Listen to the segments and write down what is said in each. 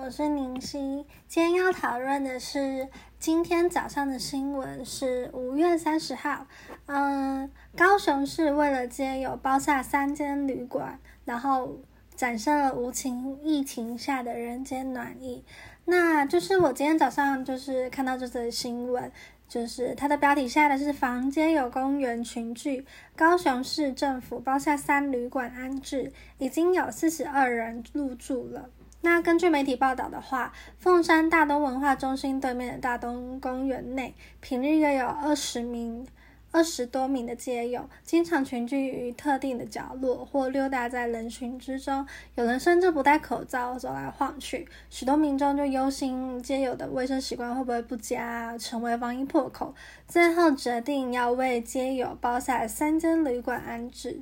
我是宁熙。今天要讨论的是今天早上的新闻，是五月三十号。嗯，高雄市为了接友包下三间旅馆，然后展现了无情疫情下的人间暖意。那就是我今天早上就是看到这则新闻，就是它的标题下的是“房间有公园群聚，高雄市政府包下三旅馆安置，已经有四十二人入住了。”那根据媒体报道的话，凤山大东文化中心对面的大东公园内，平日约有二十名、二十多名的街友，经常群聚于特定的角落或溜达在人群之中，有人甚至不戴口罩走来晃去。许多民众就忧心街友的卫生习惯会不会不佳，成为防疫破口，最后决定要为街友包下三间旅馆安置。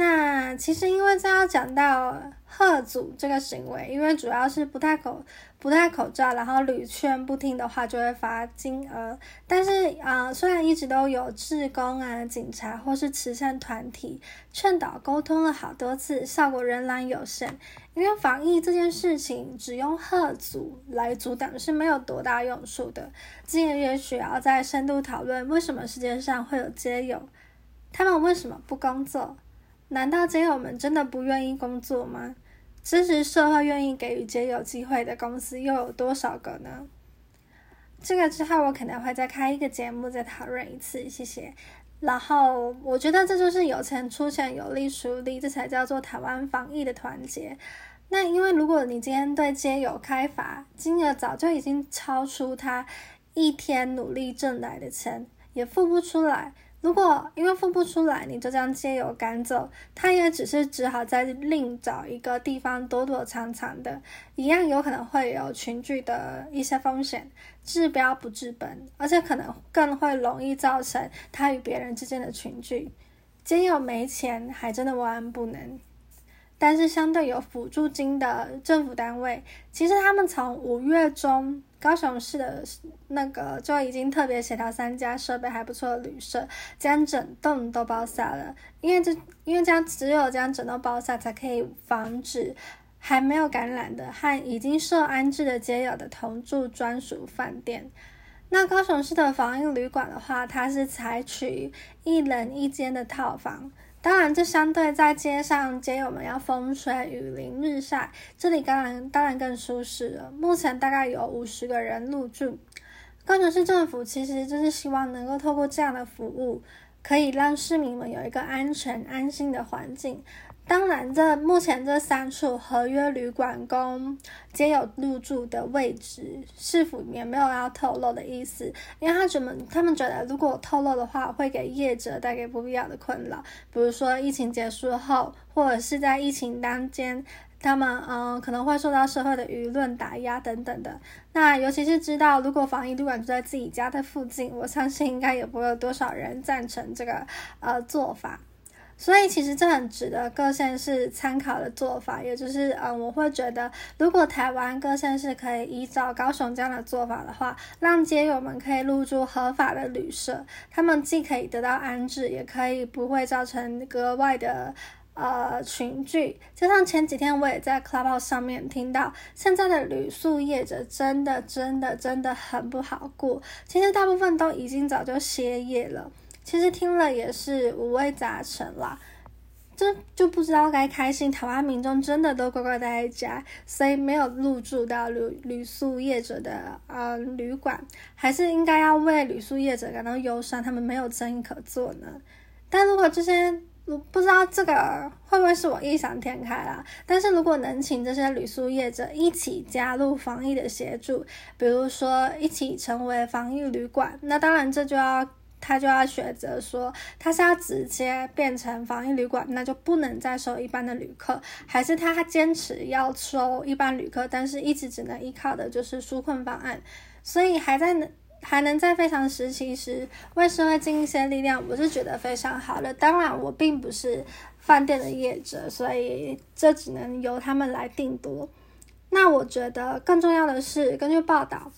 那其实，因为这要讲到贺祖这个行为，因为主要是不戴口不戴口罩，然后屡劝不听的话，就会罚金额。但是啊，虽然一直都有志工啊、警察或是慈善团体劝导沟通了好多次，效果仍然有限。因为防疫这件事情，只用贺祖来阻挡是没有多大用处的。今年也许要再深度讨论，为什么世界上会有街友，他们为什么不工作？难道街友们真的不愿意工作吗？支持社会愿意给予街友机会的公司又有多少个呢？这个之后我可能会再开一个节目再讨论一次，谢谢。然后我觉得这就是有钱出钱，有力出力，这才叫做台湾防疫的团结。那因为如果你今天对街友开罚，金额早就已经超出他一天努力挣来的钱，也付不出来。如果因为付不出来，你就将街友赶走，他也只是只好再另找一个地方躲躲藏藏的，一样有可能会有群聚的一些风险，治标不治本，而且可能更会容易造成他与别人之间的群聚。街友没钱，还真的万万不能。但是相对有辅助金的政府单位，其实他们从五月中高雄市的那个就已经特别协调三家设备还不错的旅社，将整栋都包下了。因为这因为这样只有将整栋包下，才可以防止还没有感染的和已经受安置的街友的同住专属饭店。那高雄市的防疫旅馆的话，它是采取一人一间的套房。当然，这相对在街上街友们要风吹雨淋日晒，这里当然当然更舒适了。目前大概有五十个人入住。高雄市政府其实就是希望能够透过这样的服务，可以让市民们有一个安全安心的环境。当然，这目前这三处合约旅馆供皆有入住的位置，是否也没有要透露的意思？因为他觉得，他们觉得如果透露的话，会给业者带给不必要的困扰。比如说，疫情结束后，或者是在疫情当间，他们嗯可能会受到社会的舆论打压等等的。那尤其是知道，如果防疫旅馆住在自己家的附近，我相信应该也不会有多少人赞成这个呃做法。所以其实这很值得各县市参考的做法，也就是，嗯，我会觉得，如果台湾各县市可以依照高雄这样的做法的话，让街友们可以入住合法的旅社，他们既可以得到安置，也可以不会造成格外的呃群聚。加上前几天我也在 Clubhouse 上面听到，现在的旅宿业者真的真的真的很不好过，其实大部分都已经早就歇业了。其实听了也是五味杂陈啦，这就不知道该开心。台湾民众真的都乖乖待在家，所以没有入住到旅旅宿业者的呃旅馆，还是应该要为旅宿业者感到忧伤，他们没有生意可做呢。但如果这些，我不知道这个会不会是我异想天开啦。但是如果能请这些旅宿业者一起加入防疫的协助，比如说一起成为防疫旅馆，那当然这就要。他就要选择说，他是要直接变成防疫旅馆，那就不能再收一般的旅客，还是他坚持要收一般旅客，但是一直只能依靠的就是纾困方案，所以还在能还能在非常时期时为社会尽一些力量，我是觉得非常好的。当然，我并不是饭店的业者，所以这只能由他们来定夺。那我觉得更重要的是，根据报道，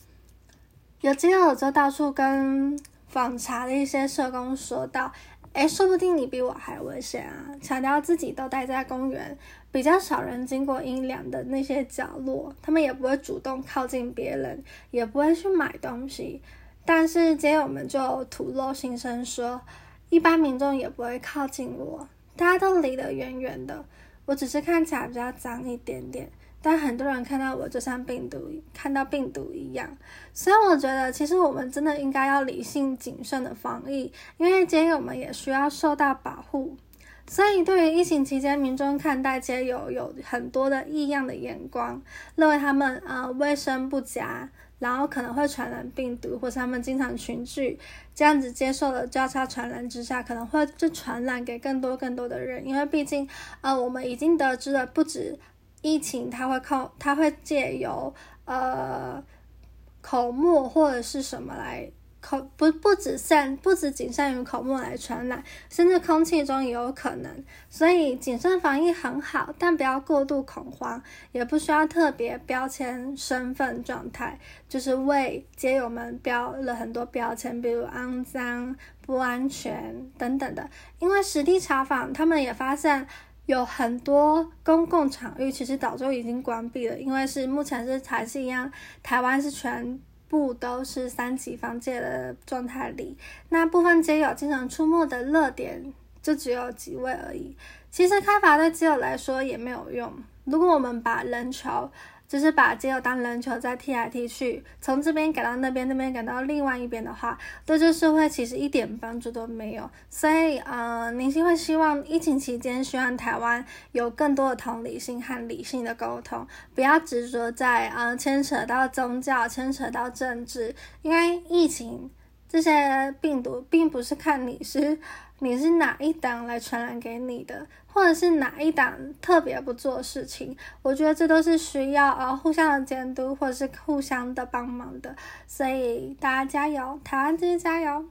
有记者就到处跟。访查的一些社工说到，诶，说不定你比我还危险啊！强调自己都待在公园比较少人经过阴凉的那些角落，他们也不会主动靠近别人，也不会去买东西。但是街友们就吐露心声说，一般民众也不会靠近我，大家都离得远远的。我只是看起来比较脏一点点。但很多人看到我就像病毒，看到病毒一样，所以我觉得其实我们真的应该要理性谨慎的防疫，因为街友们也需要受到保护。所以对于疫情期间民众看待街友有很多的异样的眼光，认为他们呃卫生不佳，然后可能会传染病毒，或是他们经常群聚，这样子接受了交叉传染之下，可能会就传染给更多更多的人，因为毕竟呃我们已经得知了不止。疫情它会靠，它会借由呃口沫或者是什么来口不不止限不止仅限于口沫来传染，甚至空气中也有可能。所以谨慎防疫很好，但不要过度恐慌，也不需要特别标签身份状态，就是为街友们标了很多标签，比如肮脏、不安全等等的。因为实地查访，他们也发现。有很多公共场域其实早就已经关闭了，因为是目前是还是一样，台湾是全部都是三级防戒的状态里。那部分街友经常出没的热点就只有几位而已。其实开罚对街友来说也没有用。如果我们把人潮就是把肌肉当篮球在踢来踢去，从这边赶到那边，那边赶到另外一边的话，对这社会其实一点帮助都没有。所以，呃，明星会希望疫情期间，希望台湾有更多的同理心和理性的沟通，不要执着在呃牵扯到宗教、牵扯到政治，因为疫情这些病毒并不是看你是。你是哪一档来传染给你的，或者是哪一档特别不做事情？我觉得这都是需要呃互相的监督，或者是互相的帮忙的。所以大家加油，台湾继续加油！